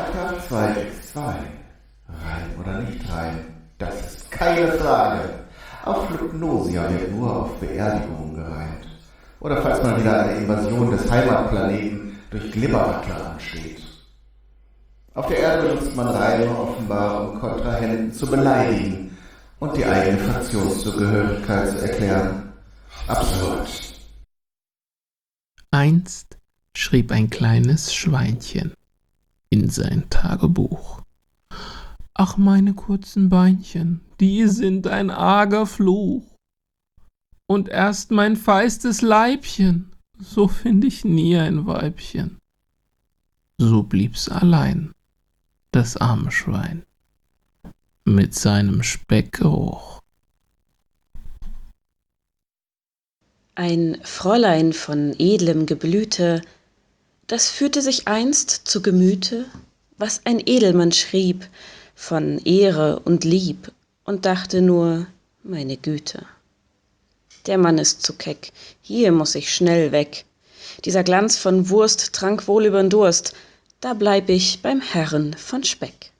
Freitag 2x2. Rein oder nicht rein? Das ist keine Frage. Auch Flugnosia wird nur auf Beerdigungen gereimt. Oder falls mal wieder eine Invasion des Heimatplaneten durch Glibberwackler ansteht. Auf der Erde nutzt man Reime offenbar, um Kontrahenten zu beleidigen und die eigene Fraktionszugehörigkeit zu erklären. Absurd. Einst schrieb ein kleines Schweinchen in sein Tagebuch. Ach, meine kurzen Beinchen, die sind ein arger Fluch. Und erst mein feistes Leibchen, so find ich nie ein Weibchen. So blieb's allein, das arme Schwein, mit seinem Speckgeruch. Ein Fräulein von edlem Geblüte, das führte sich einst zu Gemüte, was ein Edelmann schrieb von Ehre und Lieb und dachte nur, meine Güte. Der Mann ist zu keck, hier muss ich schnell weg. Dieser Glanz von Wurst trank wohl übern Durst, da bleib ich beim Herren von Speck.